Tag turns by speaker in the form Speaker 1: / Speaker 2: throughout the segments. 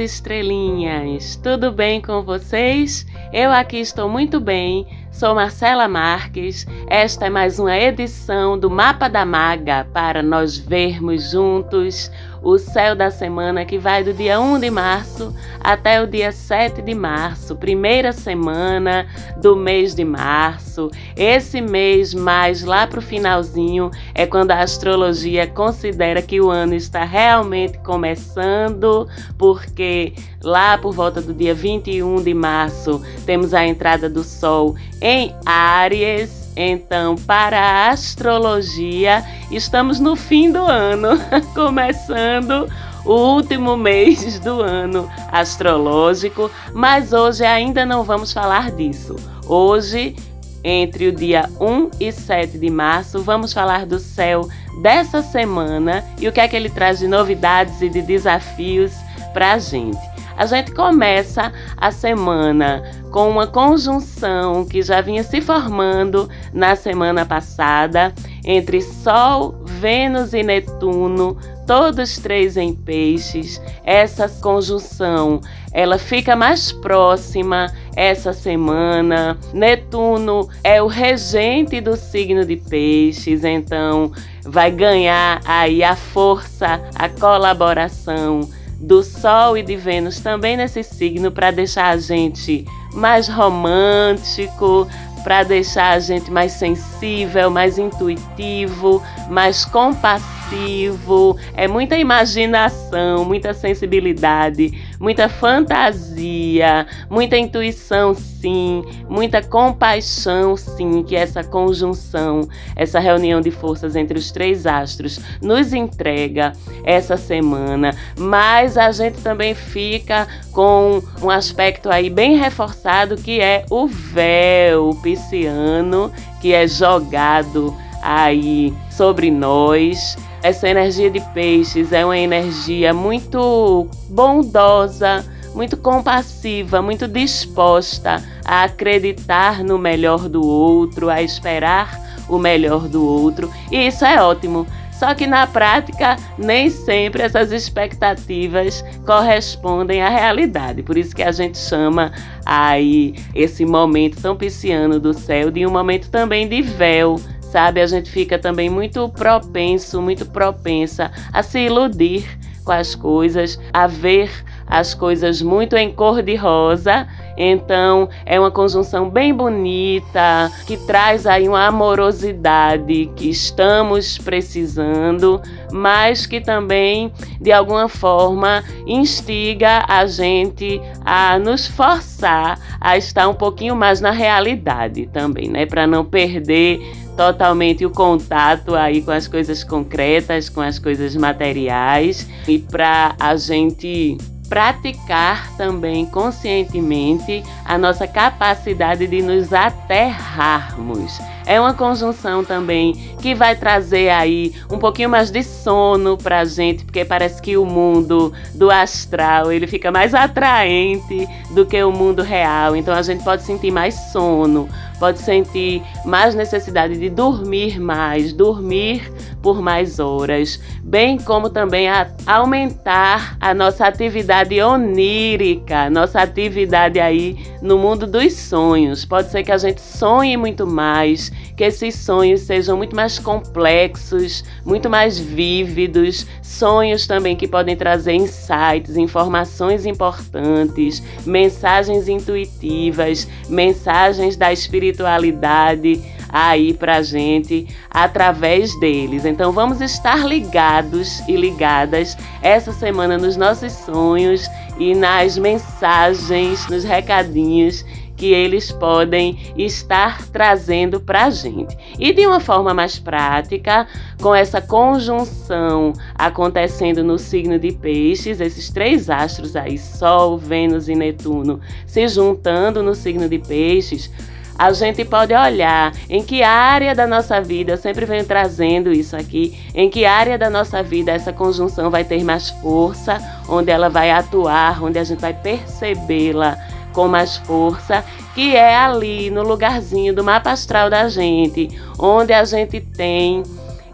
Speaker 1: Estrelinhas! Tudo bem com vocês? Eu aqui estou muito bem. Sou Marcela Marques. Esta é mais uma edição do Mapa da Maga para nós vermos juntos o céu da semana que vai do dia 1 de março até o dia 7 de março, primeira semana do mês de março. Esse mês mais lá para o finalzinho é quando a astrologia considera que o ano está realmente começando, porque lá por volta do dia 21 de março temos a entrada do Sol em Áries então, para a astrologia, estamos no fim do ano, começando o último mês do ano astrológico, mas hoje ainda não vamos falar disso. Hoje, entre o dia 1 e 7 de março, vamos falar do céu dessa semana e o que é que ele traz de novidades e de desafios para a gente. A gente começa a semana com uma conjunção que já vinha se formando na semana passada entre Sol, Vênus e Netuno, todos três em peixes. Essa conjunção, ela fica mais próxima essa semana. Netuno é o regente do signo de peixes, então vai ganhar aí a força, a colaboração do Sol e de Vênus também nesse signo para deixar a gente mais romântico, para deixar a gente mais sensível, mais intuitivo, mais compassivo. É muita imaginação, muita sensibilidade, muita fantasia, muita intuição, sim, muita compaixão, sim, que essa conjunção, essa reunião de forças entre os três astros nos entrega essa semana. Mas a gente também fica com um aspecto aí bem reforçado que é o véu pisciano que é jogado aí sobre nós. Essa energia de peixes é uma energia muito bondosa, muito compassiva, muito disposta a acreditar no melhor do outro, a esperar o melhor do outro. E isso é ótimo. Só que na prática, nem sempre essas expectativas correspondem à realidade. Por isso que a gente chama aí esse momento tão pisciano do céu de um momento também de véu, sabe? A gente fica também muito propenso, muito propensa a se iludir com as coisas, a ver as coisas muito em cor de rosa. Então, é uma conjunção bem bonita, que traz aí uma amorosidade que estamos precisando, mas que também, de alguma forma, instiga a gente a nos forçar a estar um pouquinho mais na realidade também, né? Para não perder totalmente o contato aí com as coisas concretas, com as coisas materiais e para a gente praticar também conscientemente a nossa capacidade de nos aterrarmos. É uma conjunção também que vai trazer aí um pouquinho mais de sono pra gente, porque parece que o mundo do astral, ele fica mais atraente do que o mundo real. Então a gente pode sentir mais sono, pode sentir mais necessidade de dormir mais, dormir por mais horas, bem como também a aumentar a nossa atividade onírica, nossa atividade aí no mundo dos sonhos. Pode ser que a gente sonhe muito mais, que esses sonhos sejam muito mais complexos, muito mais vívidos, sonhos também que podem trazer insights, informações importantes, mensagens intuitivas, mensagens da espiritualidade aí pra gente através deles. Então vamos estar ligados e ligadas essa semana nos nossos sonhos e nas mensagens, nos recadinhos que eles podem estar trazendo para a gente. E de uma forma mais prática, com essa conjunção acontecendo no signo de Peixes, esses três astros aí, Sol, Vênus e Netuno, se juntando no signo de Peixes, a gente pode olhar em que área da nossa vida, eu sempre venho trazendo isso aqui, em que área da nossa vida essa conjunção vai ter mais força, onde ela vai atuar, onde a gente vai percebê-la com mais força, que é ali no lugarzinho do mapa astral da gente, onde a gente tem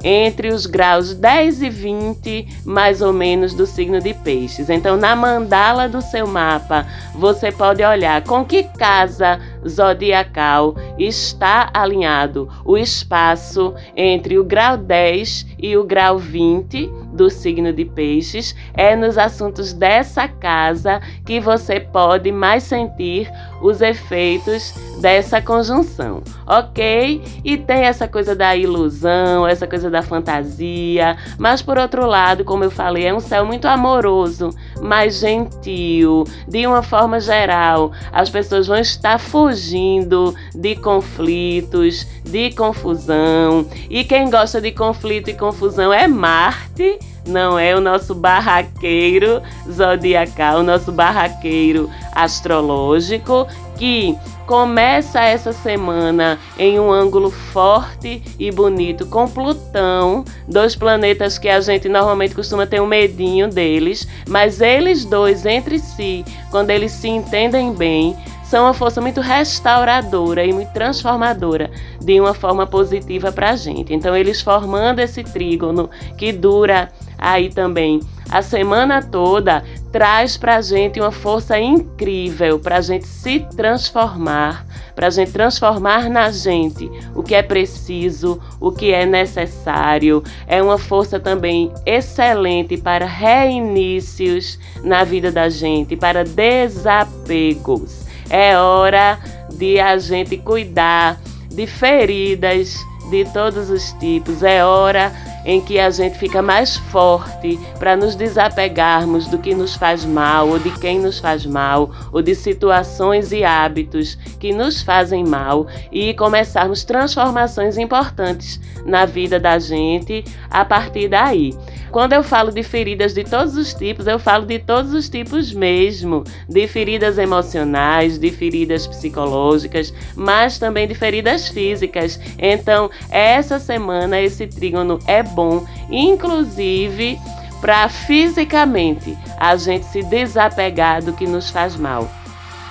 Speaker 1: entre os graus 10 e 20, mais ou menos, do signo de Peixes. Então, na mandala do seu mapa, você pode olhar com que casa zodiacal está alinhado o espaço entre o grau 10 e o grau 20 do signo de Peixes. É nos assuntos dessa casa que você pode mais sentir os efeitos dessa conjunção, ok? E tem essa coisa da ilusão, essa coisa da fantasia, mas por outro lado, como eu falei, é um céu muito amoroso, mais gentil, de uma forma geral. As pessoas vão estar fugindo de conflitos, de confusão, e quem gosta de conflito e confusão é Marte não é o nosso barraqueiro zodiacal, o nosso barraqueiro astrológico, que começa essa semana em um ângulo forte e bonito com Plutão, dois planetas que a gente normalmente costuma ter um medinho deles, mas eles dois entre si, quando eles se entendem bem, são uma força muito restauradora e muito transformadora de uma forma positiva para a gente. Então, eles formando esse trígono que dura aí também a semana toda traz para a gente uma força incrível para a gente se transformar, para a gente transformar na gente o que é preciso, o que é necessário. É uma força também excelente para reinícios na vida da gente, para desapegos. É hora de a gente cuidar de feridas de todos os tipos. É hora em que a gente fica mais forte para nos desapegarmos do que nos faz mal, ou de quem nos faz mal, ou de situações e hábitos que nos fazem mal e começarmos transformações importantes na vida da gente a partir daí. Quando eu falo de feridas de todos os tipos, eu falo de todos os tipos mesmo, de feridas emocionais, de feridas psicológicas, mas também de feridas físicas. Então, essa semana esse trígono é bom, inclusive para fisicamente a gente se desapegar do que nos faz mal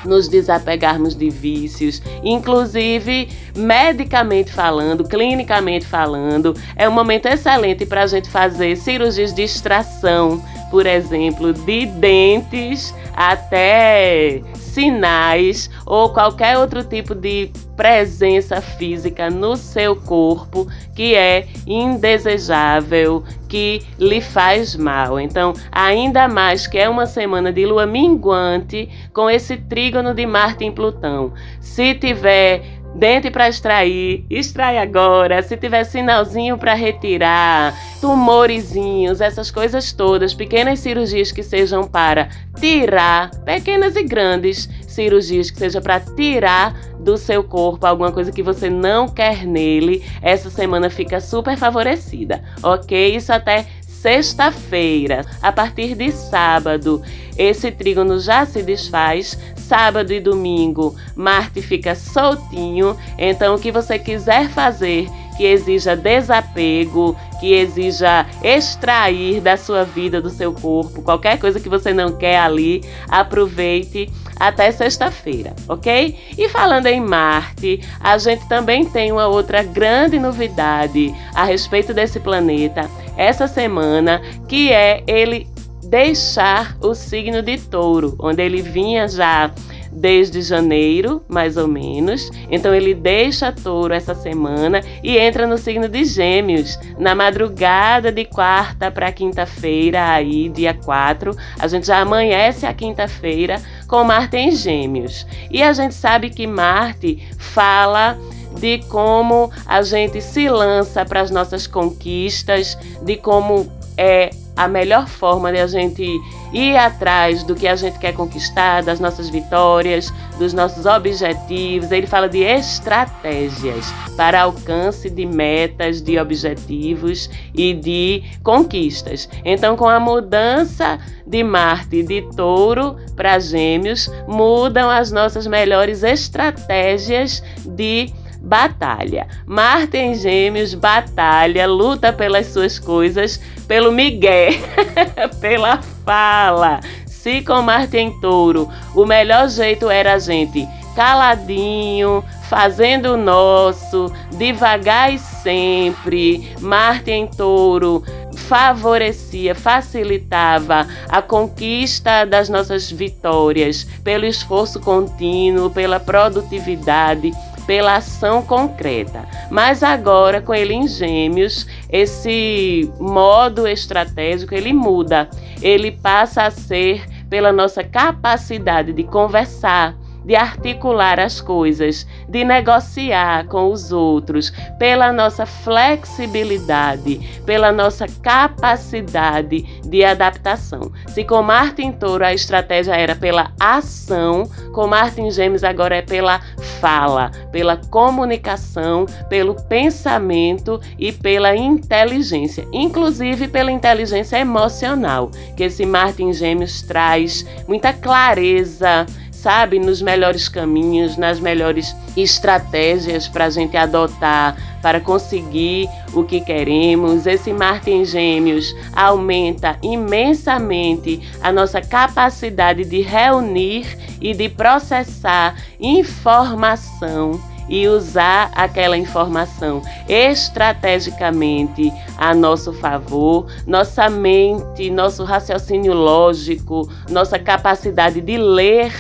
Speaker 1: nos desapegarmos de vícios, inclusive medicamente falando, clinicamente falando. É um momento excelente para a gente fazer cirurgias de extração, por exemplo, de dentes até sinais ou qualquer outro tipo de presença física no seu corpo que é indesejável, que lhe faz mal. Então, ainda mais que é uma semana de lua minguante com esse trígono de Marte em Plutão. Se tiver Dente para extrair, extrai agora. Se tiver sinalzinho para retirar, tumorizinhos, essas coisas todas, pequenas cirurgias que sejam para tirar, pequenas e grandes cirurgias que seja para tirar do seu corpo alguma coisa que você não quer nele, essa semana fica super favorecida, ok? Isso até sexta-feira. A partir de sábado, esse trígono já se desfaz. Sábado e domingo, Marte fica soltinho. Então, o que você quiser fazer que exija desapego, que exija extrair da sua vida, do seu corpo, qualquer coisa que você não quer ali, aproveite até sexta-feira, ok? E falando em Marte, a gente também tem uma outra grande novidade a respeito desse planeta essa semana, que é ele deixar o signo de Touro, onde ele vinha já desde janeiro, mais ou menos. Então ele deixa touro essa semana e entra no signo de Gêmeos. Na madrugada de quarta para quinta-feira, aí, dia 4, a gente já amanhece a quinta-feira com Marte em Gêmeos. E a gente sabe que Marte fala de como a gente se lança para as nossas conquistas, de como é a melhor forma de a gente ir atrás do que a gente quer conquistar, das nossas vitórias, dos nossos objetivos. Ele fala de estratégias para alcance de metas, de objetivos e de conquistas. Então, com a mudança de Marte de Touro para Gêmeos, mudam as nossas melhores estratégias de batalha. Marte em Gêmeos batalha, luta pelas suas coisas, pelo migué, pela fala. Se com Marte em Touro, o melhor jeito era a gente caladinho, fazendo o nosso, devagar e sempre. Marte em touro favorecia, facilitava a conquista das nossas vitórias pelo esforço contínuo, pela produtividade, pela ação concreta. Mas agora, com ele em Gêmeos, esse modo estratégico ele muda. Ele passa a ser pela nossa capacidade de conversar, de articular as coisas, de negociar com os outros, pela nossa flexibilidade, pela nossa capacidade de adaptação. Se com Martin Touro a estratégia era pela ação, com Martin Gêmeos agora é pela fala, pela comunicação, pelo pensamento e pela inteligência, inclusive pela inteligência emocional, que esse Martin Gêmeos traz muita clareza sabe, nos melhores caminhos, nas melhores estratégias para a gente adotar para conseguir o que queremos. Esse Marte em Gêmeos aumenta imensamente a nossa capacidade de reunir e de processar informação e usar aquela informação estrategicamente a nosso favor, nossa mente, nosso raciocínio lógico, nossa capacidade de ler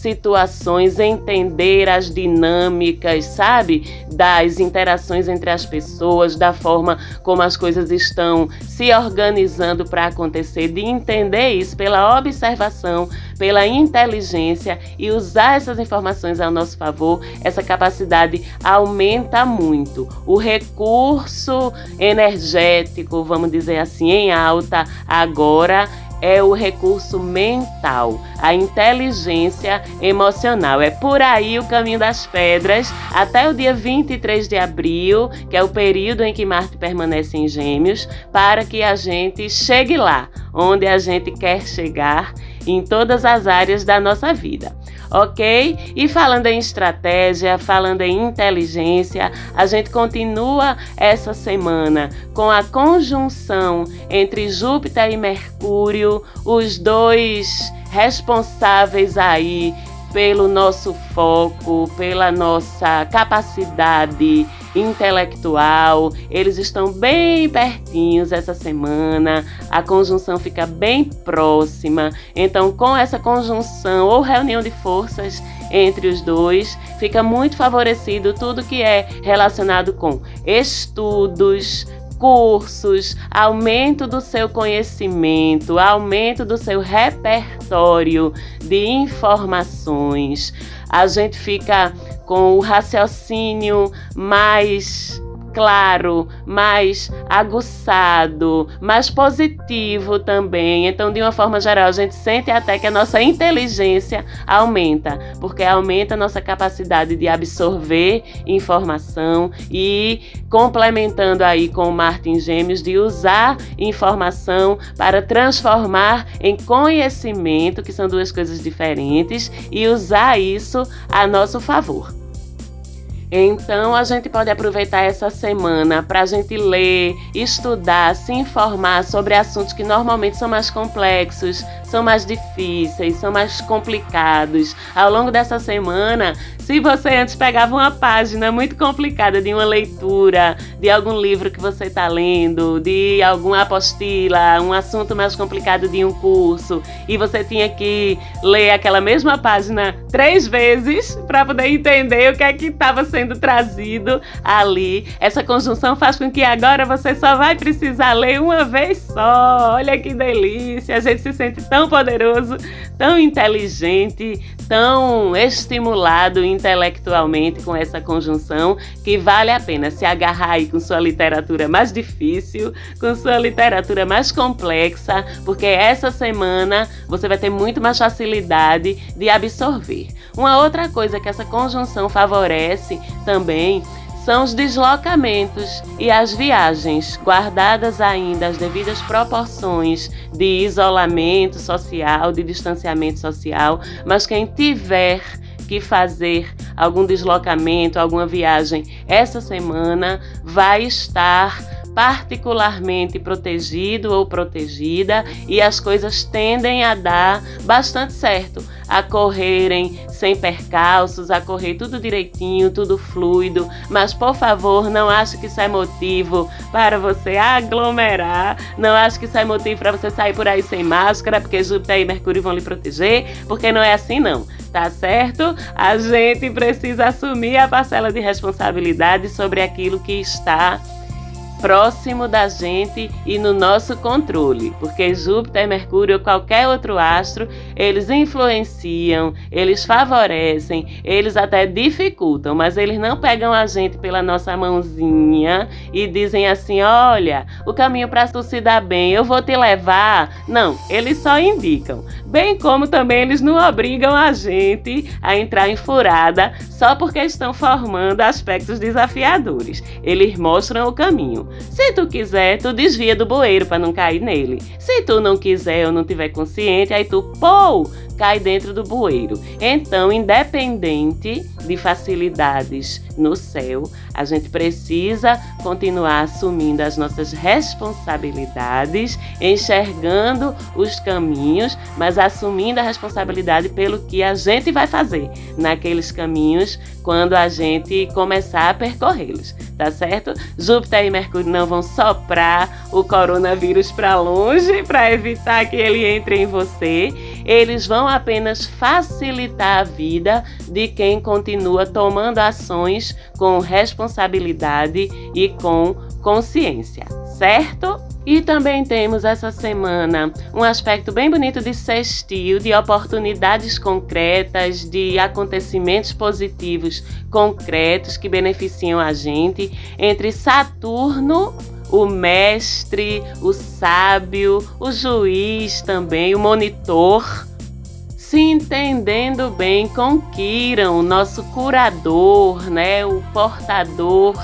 Speaker 1: situações, entender as dinâmicas, sabe? Das interações entre as pessoas, da forma como as coisas estão se organizando para acontecer, de entender isso pela observação, pela inteligência e usar essas informações ao nosso favor, essa capacidade aumenta muito. O recurso energético, vamos dizer assim, em alta agora é o recurso mental, a inteligência emocional. É por aí o caminho das pedras até o dia 23 de abril, que é o período em que Marte permanece em Gêmeos, para que a gente chegue lá onde a gente quer chegar em todas as áreas da nossa vida ok? E falando em estratégia, falando em inteligência, a gente continua essa semana com a conjunção entre Júpiter e Mercúrio, os dois responsáveis aí pelo nosso foco, pela nossa capacidade intelectual. Eles estão bem pertinhos essa semana, a conjunção fica bem próxima. Então, com essa conjunção ou reunião de forças entre os dois, fica muito favorecido tudo que é relacionado com estudos, cursos, aumento do seu conhecimento, aumento do seu repertório de informações. A gente fica com o raciocínio mais claro, mais aguçado, mais positivo também. Então, de uma forma geral, a gente sente até que a nossa inteligência aumenta, porque aumenta a nossa capacidade de absorver informação e complementando aí com o Martin Gêmeos de usar informação para transformar em conhecimento, que são duas coisas diferentes, e usar isso a nosso favor. Então a gente pode aproveitar essa semana para a gente ler, estudar, se informar sobre assuntos que normalmente são mais complexos, são mais difíceis, são mais complicados. Ao longo dessa semana, se você antes pegava uma página muito complicada de uma leitura, de algum livro que você está lendo, de alguma apostila, um assunto mais complicado de um curso, e você tinha que ler aquela mesma página três vezes para poder entender o que é que estava sendo trazido ali. Essa conjunção faz com que agora você só vai precisar ler uma vez só. Olha que delícia! A gente se sente tão poderoso, tão inteligente, tão estimulado intelectualmente com essa conjunção que vale a pena se agarrar aí com sua literatura mais difícil, com sua literatura mais complexa, porque essa semana você vai ter muito mais facilidade de absorver. Uma outra coisa que essa conjunção favorece também são os deslocamentos e as viagens, guardadas ainda as devidas proporções de isolamento social, de distanciamento social, mas quem tiver que fazer algum deslocamento, alguma viagem essa semana, vai estar particularmente protegido ou protegida e as coisas tendem a dar bastante certo. A correrem sem percalços, a correr tudo direitinho, tudo fluido. Mas por favor, não ache que isso é motivo para você aglomerar, não ache que isso é motivo para você sair por aí sem máscara, porque Júpiter e Mercúrio vão lhe proteger, porque não é assim não tá certo? A gente precisa assumir a parcela de responsabilidade sobre aquilo que está próximo da gente e no nosso controle, porque Júpiter, Mercúrio ou qualquer outro astro, eles influenciam, eles favorecem, eles até dificultam, mas eles não pegam a gente pela nossa mãozinha e dizem assim: olha, o caminho para tu se dar bem, eu vou te levar. Não, eles só indicam. Bem como também eles não obrigam a gente a entrar em furada só porque estão formando aspectos desafiadores. Eles mostram o caminho. Se tu quiser, tu desvia do bueiro para não cair nele. Se tu não quiser ou não tiver consciente, aí tu, pô, cai dentro do bueiro. Então, independente de facilidades no céu, a gente precisa continuar assumindo as nossas responsabilidades, enxergando os caminhos, mas assumindo a responsabilidade pelo que a gente vai fazer naqueles caminhos quando a gente começar a percorrê-los, tá certo? Júpiter e Mercúrio não vão soprar o coronavírus para longe para evitar que ele entre em você eles vão apenas facilitar a vida de quem continua tomando ações com responsabilidade e com consciência, certo? E também temos essa semana um aspecto bem bonito de sextil, de oportunidades concretas, de acontecimentos positivos concretos que beneficiam a gente entre Saturno o mestre, o sábio, o juiz também, o monitor, se entendendo bem com Kiran, o nosso curador, né, o portador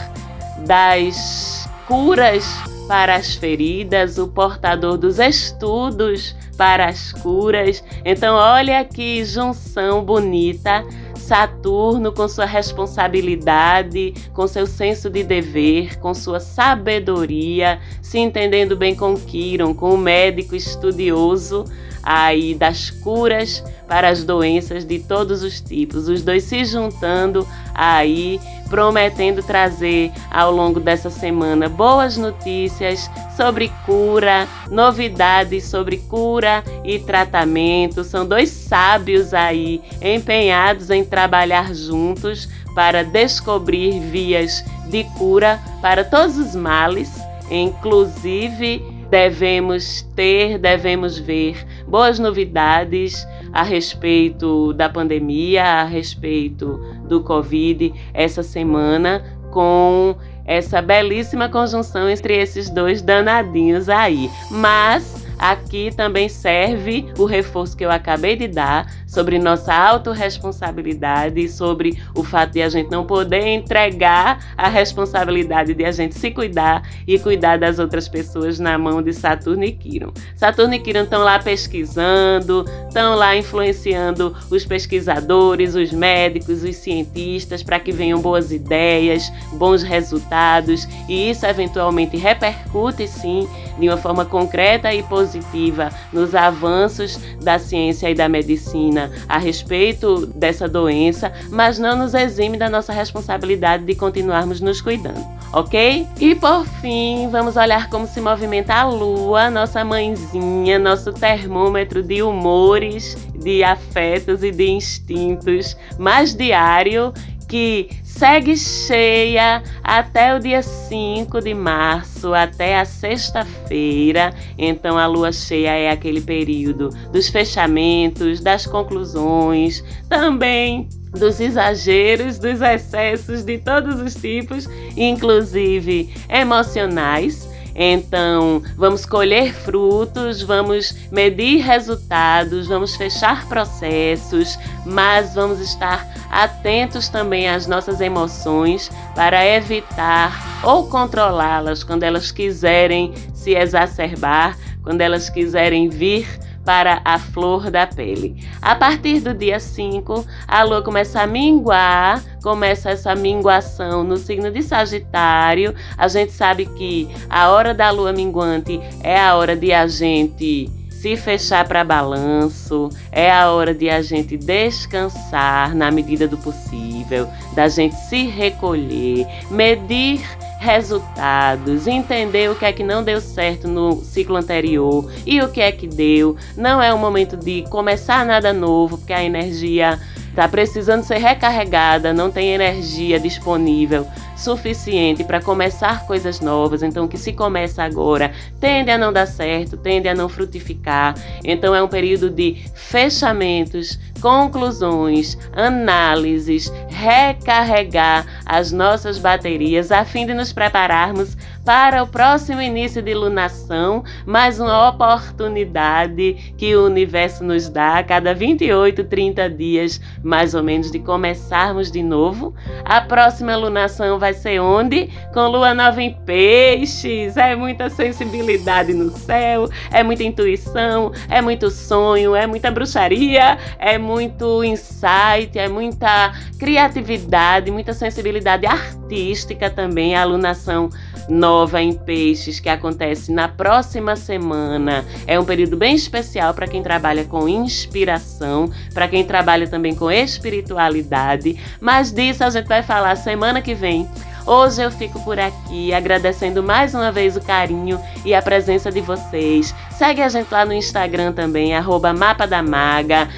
Speaker 1: das curas para as feridas, o portador dos estudos para as curas. Então, olha que junção bonita Saturno, com sua responsabilidade, com seu senso de dever, com sua sabedoria, se entendendo bem com Quiron, com o médico estudioso aí das curas para as doenças de todos os tipos. Os dois se juntando aí, prometendo trazer ao longo dessa semana boas notícias sobre cura, novidades sobre cura e tratamento. São dois sábios aí empenhados em trabalhar juntos para descobrir vias de cura para todos os males, inclusive devemos ter, devemos ver boas novidades a respeito da pandemia, a respeito do Covid essa semana, com essa belíssima conjunção entre esses dois danadinhos aí. Mas Aqui também serve o reforço que eu acabei de dar sobre nossa autorresponsabilidade e sobre o fato de a gente não poder entregar a responsabilidade de a gente se cuidar e cuidar das outras pessoas na mão de Saturno e Quiron. Saturno e Quiron estão lá pesquisando, estão lá influenciando os pesquisadores, os médicos, os cientistas para que venham boas ideias, bons resultados e isso eventualmente repercute sim de uma forma concreta e positiva nos avanços da ciência e da medicina a respeito dessa doença, mas não nos exime da nossa responsabilidade de continuarmos nos cuidando, ok? E por fim, vamos olhar como se movimenta a Lua, nossa mãezinha, nosso termômetro de humores, de afetos e de instintos mais diário que segue cheia até o dia 5 de março, até a sexta-feira. Então a lua cheia é aquele período dos fechamentos, das conclusões, também dos exageros, dos excessos de todos os tipos, inclusive emocionais então, vamos colher frutos, vamos medir resultados, vamos fechar processos, mas vamos estar atentos também às nossas emoções para evitar ou controlá-las quando elas quiserem se exacerbar, quando elas quiserem vir para a flor da pele. A partir do dia 5, a lua começa a minguar, começa essa minguação no signo de Sagitário. A gente sabe que a hora da lua minguante é a hora de a gente se fechar para balanço, é a hora de a gente descansar na medida do possível, da gente se recolher, medir resultados, entender o que é que não deu certo no ciclo anterior e o que é que deu. Não é o momento de começar nada novo, porque a energia está precisando ser recarregada, não tem energia disponível suficiente para começar coisas novas. Então, o que se começa agora tende a não dar certo, tende a não frutificar. Então, é um período de fechamentos, conclusões, análises, recarregar as nossas baterias a fim de nos prepararmos para o próximo início de lunação, mais uma oportunidade que o universo nos dá a cada 28, 30 dias, mais ou menos, de começarmos de novo. A próxima lunação vai ser onde? Com lua nova em peixes. É muita sensibilidade no céu, é muita intuição, é muito sonho, é muita bruxaria, é muito insight, é muita criatividade, muita sensibilidade artística também. A alunação nova em peixes que acontece na próxima semana. É um período bem especial para quem trabalha com inspiração, para quem trabalha também com espiritualidade, mas disso a gente vai falar semana que vem. Hoje eu fico por aqui agradecendo mais uma vez o carinho e a presença de vocês. Segue a gente lá no Instagram também, arroba.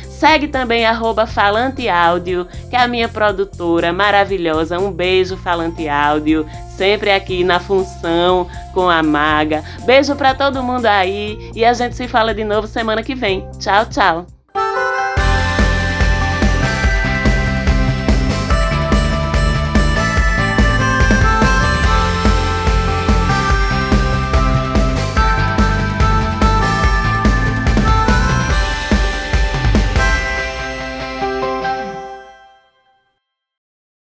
Speaker 1: Segue também arroba Falante Áudio, que é a minha produtora maravilhosa. Um beijo, Falante Áudio. Sempre aqui na função com a Maga. Beijo para todo mundo aí e a gente se fala de novo semana que vem. Tchau, tchau.